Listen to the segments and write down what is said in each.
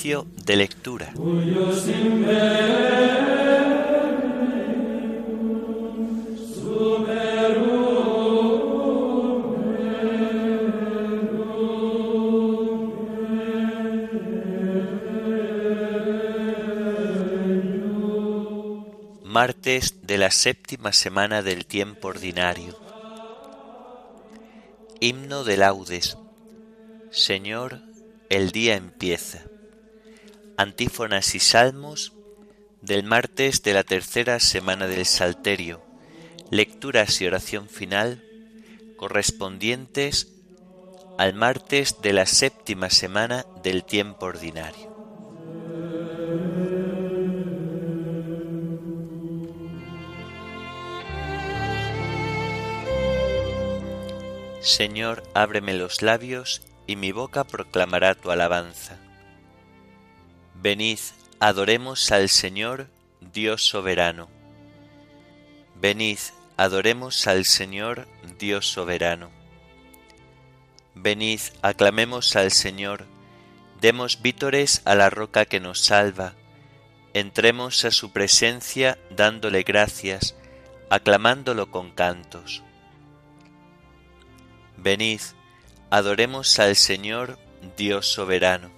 De lectura. Martes de la séptima semana del tiempo ordinario. Himno de laudes. Señor, el día empieza. Antífonas y salmos del martes de la tercera semana del Salterio. Lecturas y oración final correspondientes al martes de la séptima semana del tiempo ordinario. Señor, ábreme los labios y mi boca proclamará tu alabanza. Venid, adoremos al Señor, Dios soberano. Venid, adoremos al Señor, Dios soberano. Venid, aclamemos al Señor, demos vítores a la roca que nos salva, entremos a su presencia dándole gracias, aclamándolo con cantos. Venid, adoremos al Señor Dios soberano.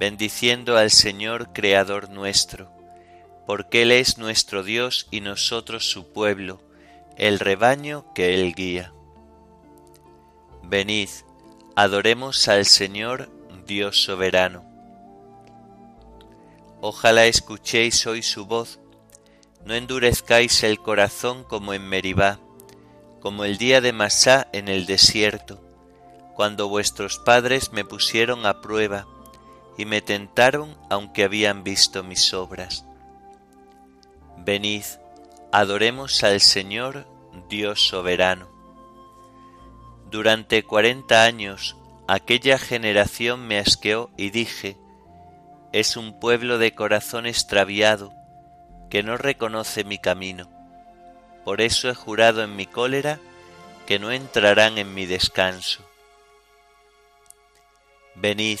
bendiciendo al Señor Creador nuestro, porque Él es nuestro Dios y nosotros su pueblo, el rebaño que Él guía. Venid, adoremos al Señor Dios soberano. Ojalá escuchéis hoy su voz, no endurezcáis el corazón como en Meribá, como el día de Masá en el desierto, cuando vuestros padres me pusieron a prueba y me tentaron aunque habían visto mis obras. Venid, adoremos al Señor Dios soberano. Durante cuarenta años aquella generación me asqueó y dije, es un pueblo de corazón extraviado que no reconoce mi camino por eso he jurado en mi cólera que no entrarán en mi descanso. Venid,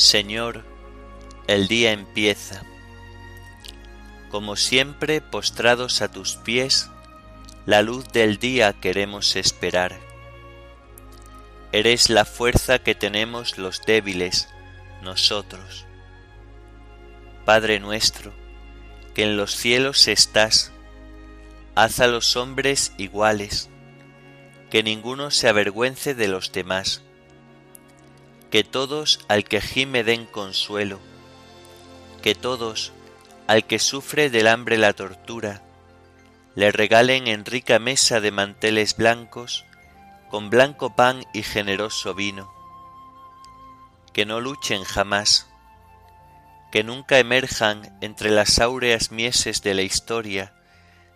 Señor, el día empieza. Como siempre, postrados a tus pies, la luz del día queremos esperar. Eres la fuerza que tenemos los débiles, nosotros. Padre nuestro, que en los cielos estás, haz a los hombres iguales, que ninguno se avergüence de los demás, que todos al que gime den consuelo, que todos al que sufre del hambre la tortura, le regalen en rica mesa de manteles blancos, con blanco pan y generoso vino, que no luchen jamás, que nunca emerjan entre las áureas mieses de la historia,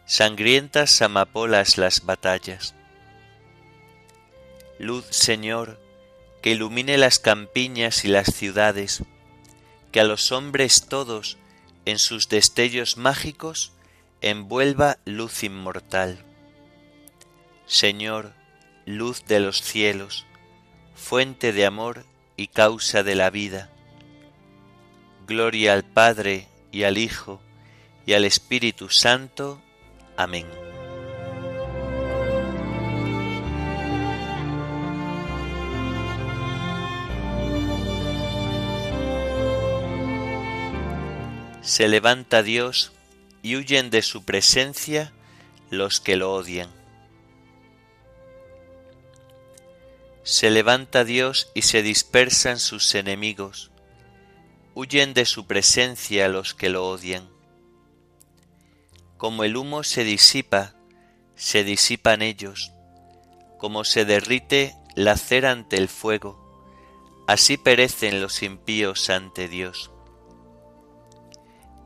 sangrientas amapolas las batallas. Luz, Señor, que ilumine las campiñas y las ciudades, que a los hombres todos en sus destellos mágicos envuelva luz inmortal. Señor, luz de los cielos, fuente de amor y causa de la vida, Gloria al Padre y al Hijo y al Espíritu Santo. Amén. Se levanta Dios y huyen de su presencia los que lo odian. Se levanta Dios y se dispersan sus enemigos, huyen de su presencia los que lo odian. Como el humo se disipa, se disipan ellos, como se derrite la cera ante el fuego, así perecen los impíos ante Dios.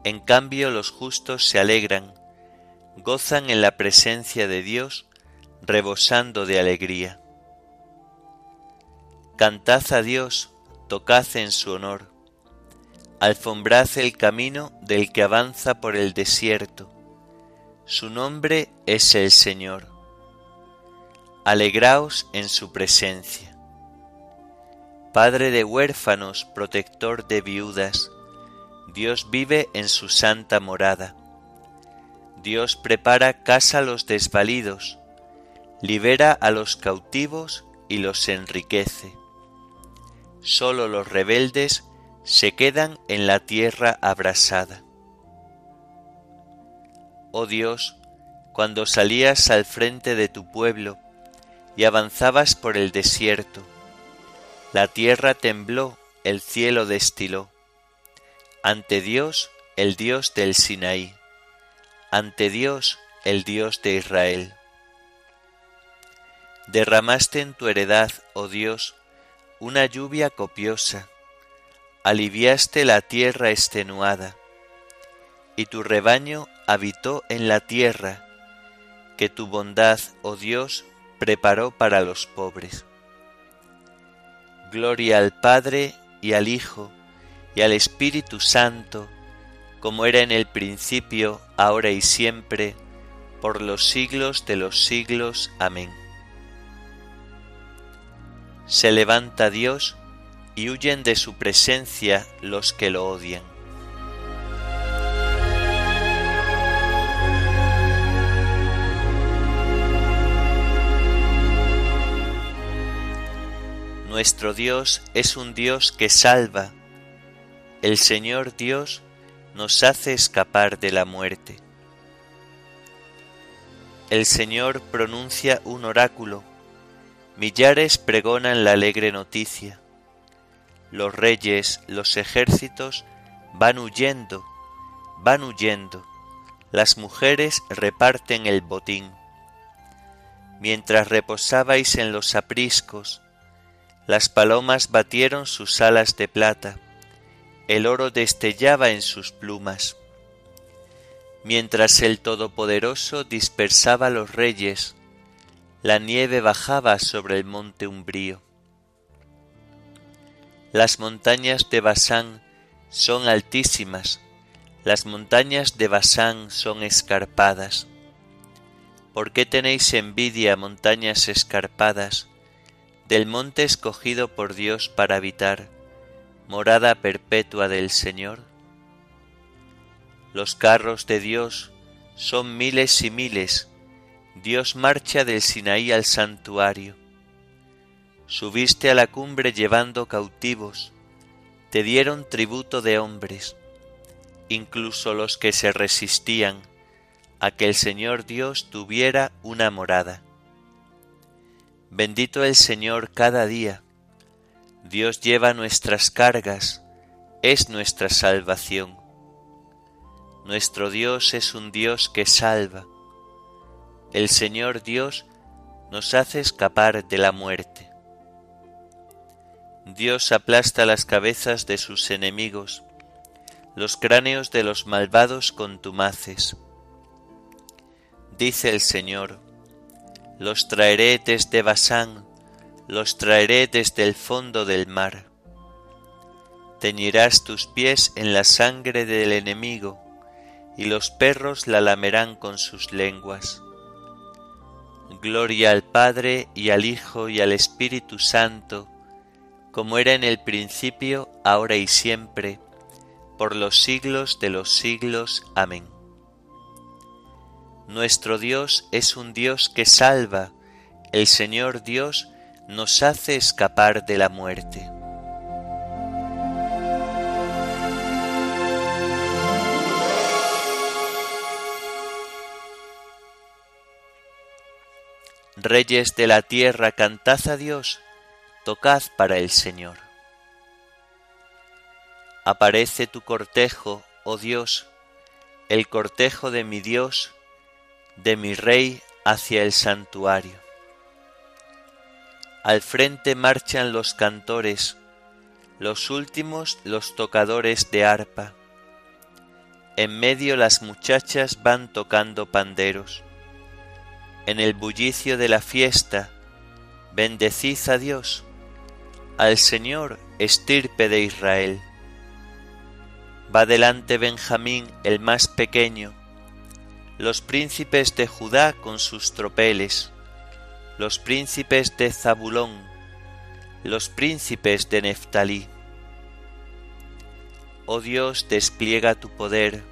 En cambio los justos se alegran, gozan en la presencia de Dios, rebosando de alegría. Cantad a Dios, tocad en su honor, alfombrad el camino del que avanza por el desierto. Su nombre es el Señor. Alegraos en su presencia. Padre de huérfanos, protector de viudas, Dios vive en su santa morada. Dios prepara casa a los desvalidos, libera a los cautivos y los enriquece sólo los rebeldes se quedan en la tierra abrasada. Oh Dios, cuando salías al frente de tu pueblo y avanzabas por el desierto, la tierra tembló, el cielo destiló. Ante Dios, el Dios del Sinaí, ante Dios, el Dios de Israel. Derramaste en tu heredad, oh Dios, una lluvia copiosa, aliviaste la tierra extenuada, y tu rebaño habitó en la tierra, que tu bondad, oh Dios, preparó para los pobres. Gloria al Padre y al Hijo y al Espíritu Santo, como era en el principio, ahora y siempre, por los siglos de los siglos. Amén se levanta Dios y huyen de su presencia los que lo odian. Nuestro Dios es un Dios que salva. El Señor Dios nos hace escapar de la muerte. El Señor pronuncia un oráculo Millares pregonan la alegre noticia. Los reyes, los ejércitos van huyendo, van huyendo. Las mujeres reparten el botín. Mientras reposabais en los apriscos, las palomas batieron sus alas de plata, el oro destellaba en sus plumas. Mientras el Todopoderoso dispersaba los reyes, la nieve bajaba sobre el monte umbrío. Las montañas de Basán son altísimas, las montañas de Basán son escarpadas. ¿Por qué tenéis envidia, montañas escarpadas, del monte escogido por Dios para habitar, morada perpetua del Señor? Los carros de Dios son miles y miles, Dios marcha del Sinaí al santuario. Subiste a la cumbre llevando cautivos, te dieron tributo de hombres, incluso los que se resistían a que el Señor Dios tuviera una morada. Bendito el Señor cada día. Dios lleva nuestras cargas, es nuestra salvación. Nuestro Dios es un Dios que salva el Señor Dios nos hace escapar de la muerte. Dios aplasta las cabezas de sus enemigos, los cráneos de los malvados contumaces. Dice el Señor, los traeré desde Basán, los traeré desde el fondo del mar. Teñirás tus pies en la sangre del enemigo, y los perros la lamerán con sus lenguas. Gloria al Padre y al Hijo y al Espíritu Santo, como era en el principio, ahora y siempre, por los siglos de los siglos. Amén. Nuestro Dios es un Dios que salva, el Señor Dios nos hace escapar de la muerte. Reyes de la tierra, cantad a Dios, tocad para el Señor. Aparece tu cortejo, oh Dios, el cortejo de mi Dios, de mi Rey hacia el santuario. Al frente marchan los cantores, los últimos los tocadores de arpa. En medio las muchachas van tocando panderos. En el bullicio de la fiesta, bendecid a Dios, al Señor estirpe de Israel. Va delante Benjamín el más pequeño, los príncipes de Judá con sus tropeles, los príncipes de Zabulón, los príncipes de Neftalí. Oh Dios, despliega tu poder,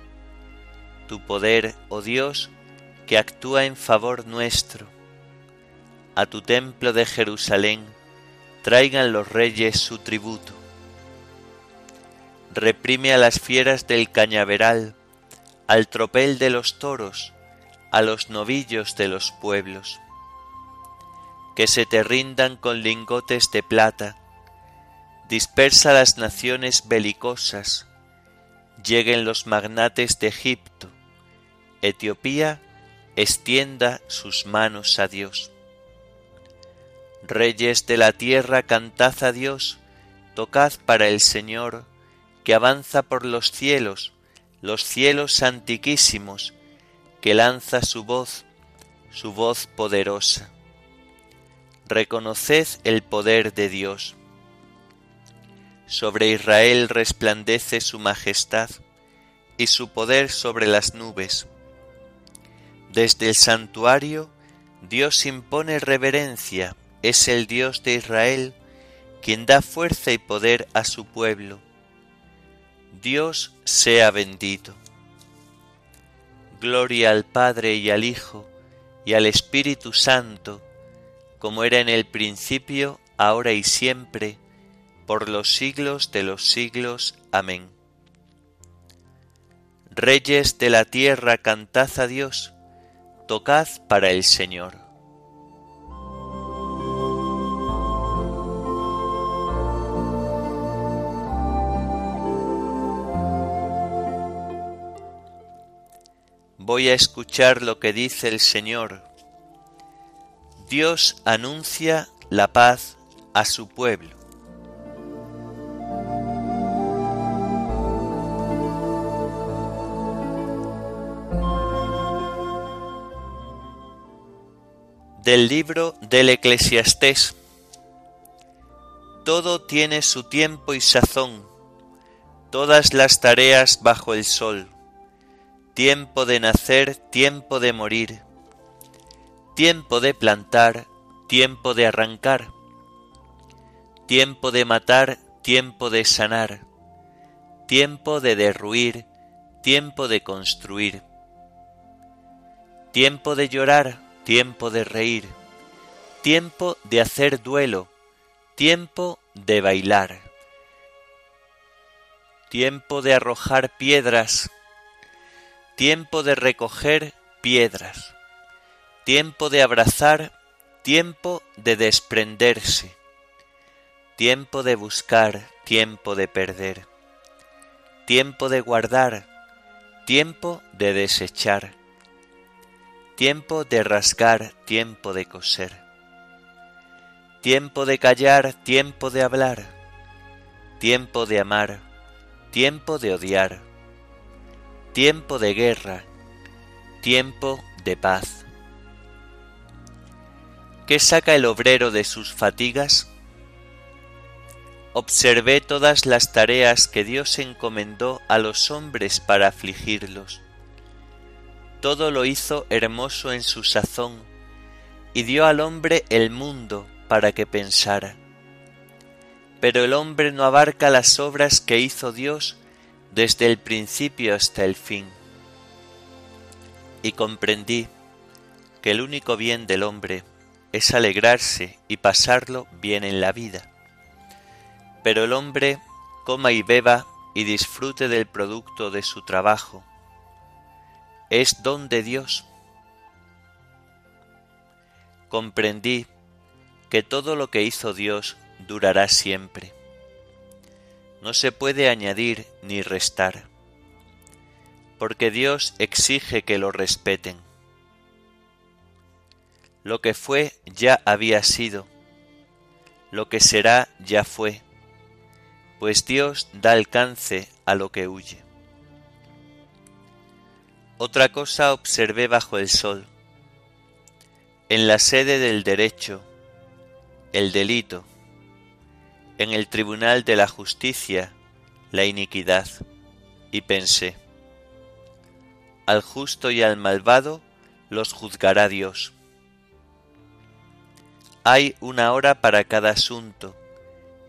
tu poder, oh Dios, que actúa en favor nuestro. A tu templo de Jerusalén traigan los reyes su tributo. Reprime a las fieras del cañaveral, al tropel de los toros, a los novillos de los pueblos. Que se te rindan con lingotes de plata, dispersa las naciones belicosas, lleguen los magnates de Egipto, Etiopía extienda sus manos a Dios. Reyes de la tierra, cantad a Dios, tocad para el Señor, que avanza por los cielos, los cielos antiquísimos, que lanza su voz, su voz poderosa. Reconoced el poder de Dios. Sobre Israel resplandece su majestad y su poder sobre las nubes. Desde el santuario Dios impone reverencia, es el Dios de Israel quien da fuerza y poder a su pueblo Dios sea bendito. Gloria al Padre y al Hijo y al Espíritu Santo, como era en el principio, ahora y siempre, por los siglos de los siglos. Amén. Reyes de la tierra, cantad a Dios, tocad para el Señor. voy a escuchar lo que dice el Señor. Dios anuncia la paz a su pueblo. Del libro del Eclesiastés. Todo tiene su tiempo y sazón, todas las tareas bajo el sol tiempo de nacer, tiempo de morir, tiempo de plantar, tiempo de arrancar, tiempo de matar, tiempo de sanar, tiempo de derruir, tiempo de construir, tiempo de llorar, tiempo de reír, tiempo de hacer duelo, tiempo de bailar, tiempo de arrojar piedras, tiempo de recoger piedras, tiempo de abrazar, tiempo de desprenderse, tiempo de buscar, tiempo de perder, tiempo de guardar, tiempo de desechar, tiempo de rasgar, tiempo de coser, tiempo de callar, tiempo de hablar, tiempo de amar, tiempo de odiar, tiempo de guerra, tiempo de paz. ¿Qué saca el obrero de sus fatigas? Observé todas las tareas que Dios encomendó a los hombres para afligirlos. Todo lo hizo hermoso en su sazón, y dio al hombre el mundo para que pensara. Pero el hombre no abarca las obras que hizo Dios desde el principio hasta el fin. Y comprendí que el único bien del hombre es alegrarse y pasarlo bien en la vida. Pero el hombre coma y beba y disfrute del producto de su trabajo. Es don de Dios. comprendí que todo lo que hizo Dios durará siempre. No se puede añadir ni restar, porque Dios exige que lo respeten. Lo que fue ya había sido, lo que será ya fue, pues Dios da alcance a lo que huye. Otra cosa observé bajo el sol. En la sede del derecho, el delito, en el tribunal de la justicia, la iniquidad, y pensé, al justo y al malvado los juzgará Dios. Hay una hora para cada asunto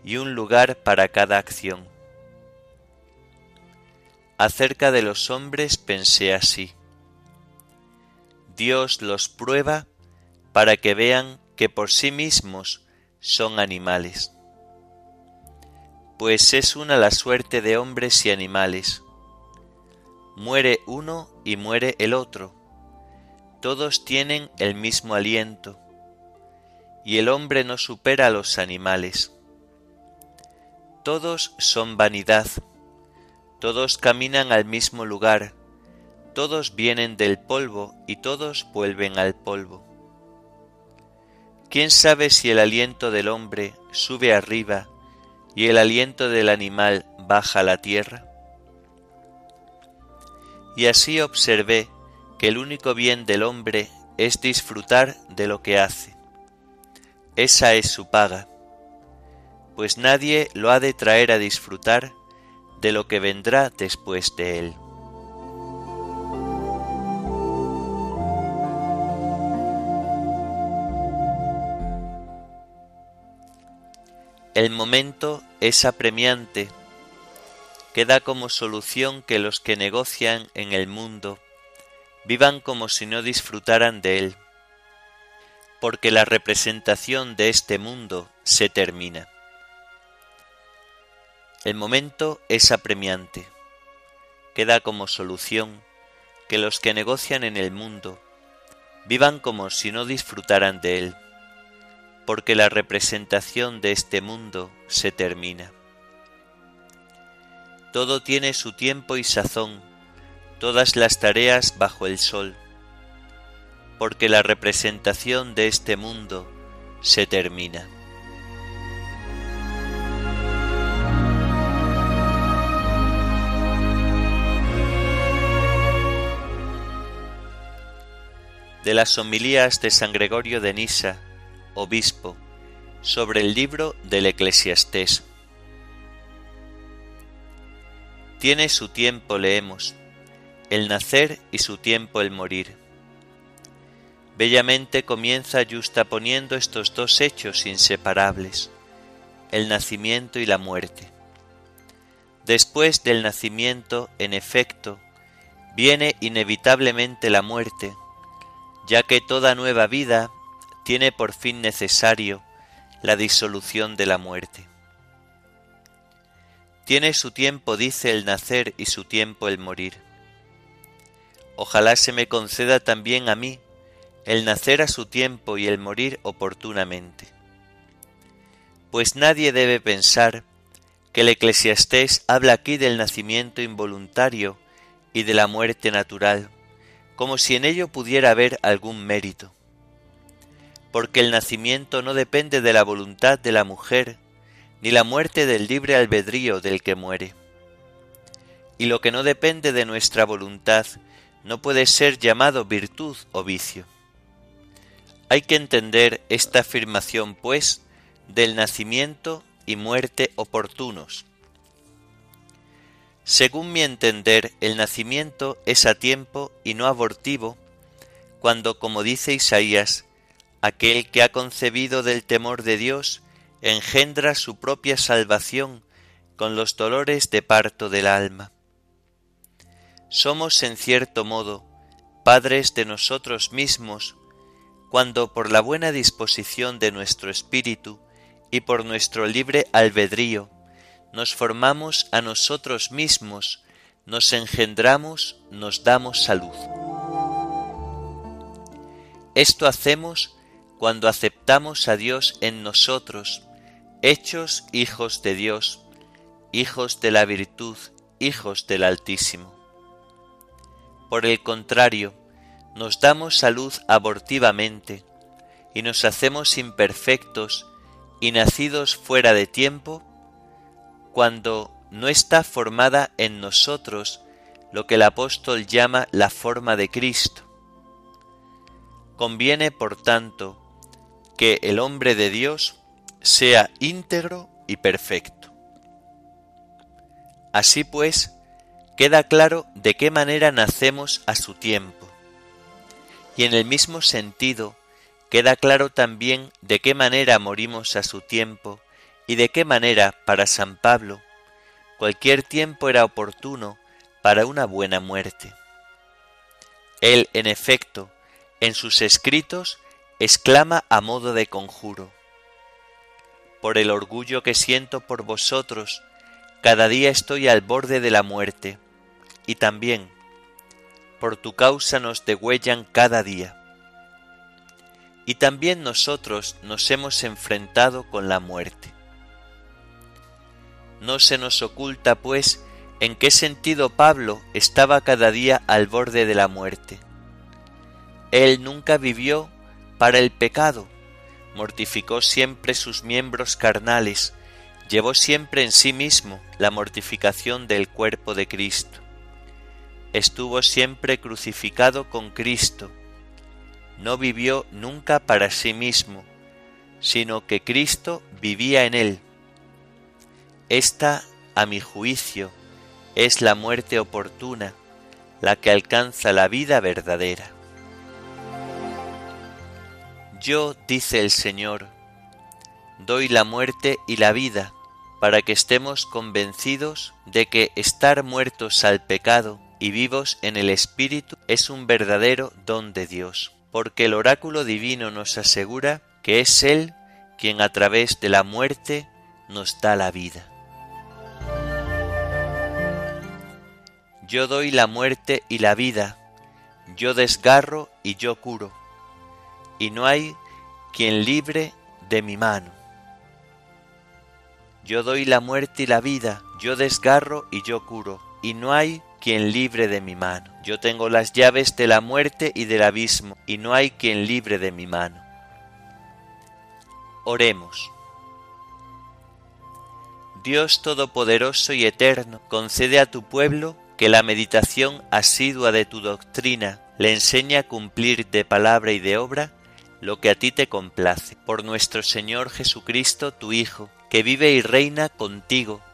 y un lugar para cada acción Acerca de los hombres pensé así. Dios los prueba para que vean que por sí mismos son animales. Pues es una la suerte de hombres y animales. Muere uno y muere el otro. Todos tienen el mismo aliento. Y el hombre no supera a los animales. Todos son vanidad todos caminan al mismo lugar, todos vienen del polvo y todos vuelven al polvo. ¿Quién sabe si el aliento del hombre sube arriba y el aliento del animal baja a la tierra? Y así observé que el único bien del hombre es disfrutar de lo que hace. Esa es su paga, pues nadie lo ha de traer a disfrutar de lo que vendrá después de él. El momento es apremiante, que da como solución que los que negocian en el mundo vivan como si no disfrutaran de él, porque la representación de este mundo se termina. El momento es apremiante, queda como solución que los que negocian en el mundo vivan como si no disfrutaran de él, porque la representación de este mundo se termina. Todo tiene su tiempo y sazón, todas las tareas bajo el sol, porque la representación de este mundo se termina. de las homilías de San Gregorio de Nisa, obispo, sobre el libro del Eclesiastés. Tiene su tiempo, leemos, el nacer y su tiempo el morir. Bellamente comienza justaponiendo estos dos hechos inseparables, el nacimiento y la muerte. Después del nacimiento, en efecto, viene inevitablemente la muerte, ya que toda nueva vida tiene por fin necesario la disolución de la muerte. Tiene su tiempo, dice, el nacer y su tiempo el morir. Ojalá se me conceda también a mí el nacer a su tiempo y el morir oportunamente. Pues nadie debe pensar que el eclesiastés habla aquí del nacimiento involuntario y de la muerte natural, como si en ello pudiera haber algún mérito. Porque el nacimiento no depende de la voluntad de la mujer, ni la muerte del libre albedrío del que muere. Y lo que no depende de nuestra voluntad no puede ser llamado virtud o vicio. Hay que entender esta afirmación, pues, del nacimiento y muerte oportunos, según mi entender, el nacimiento es a tiempo y no abortivo, cuando, como dice Isaías, aquel que ha concebido del temor de Dios engendra su propia salvación con los dolores de parto del alma. Somos en cierto modo padres de nosotros mismos cuando por la buena disposición de nuestro espíritu y por nuestro libre albedrío nos formamos a nosotros mismos, nos engendramos, nos damos salud. Esto hacemos cuando aceptamos a Dios en nosotros, hechos hijos de Dios, hijos de la virtud, hijos del Altísimo. Por el contrario, nos damos salud abortivamente y nos hacemos imperfectos y nacidos fuera de tiempo cuando no está formada en nosotros lo que el apóstol llama la forma de Cristo. Conviene, por tanto, que el hombre de Dios sea íntegro y perfecto. Así pues, queda claro de qué manera nacemos a su tiempo. Y en el mismo sentido, queda claro también de qué manera morimos a su tiempo y de qué manera, para San Pablo, cualquier tiempo era oportuno para una buena muerte. Él, en efecto, en sus escritos, exclama a modo de conjuro, Por el orgullo que siento por vosotros, cada día estoy al borde de la muerte, y también, por tu causa nos degüellan cada día. Y también nosotros nos hemos enfrentado con la muerte. No se nos oculta, pues, en qué sentido Pablo estaba cada día al borde de la muerte. Él nunca vivió para el pecado, mortificó siempre sus miembros carnales, llevó siempre en sí mismo la mortificación del cuerpo de Cristo. Estuvo siempre crucificado con Cristo, no vivió nunca para sí mismo, sino que Cristo vivía en él. Esta, a mi juicio, es la muerte oportuna, la que alcanza la vida verdadera. Yo, dice el Señor, doy la muerte y la vida, para que estemos convencidos de que estar muertos al pecado y vivos en el Espíritu es un verdadero don de Dios, porque el oráculo divino nos asegura que es Él quien a través de la muerte nos da la vida. Yo doy la muerte y la vida, yo desgarro y yo curo, y no hay quien libre de mi mano. Yo doy la muerte y la vida, yo desgarro y yo curo, y no hay quien libre de mi mano. Yo tengo las llaves de la muerte y del abismo, y no hay quien libre de mi mano. Oremos. Dios Todopoderoso y Eterno, concede a tu pueblo que la meditación asidua de tu doctrina le enseñe a cumplir de palabra y de obra lo que a ti te complace. Por nuestro Señor Jesucristo, tu Hijo, que vive y reina contigo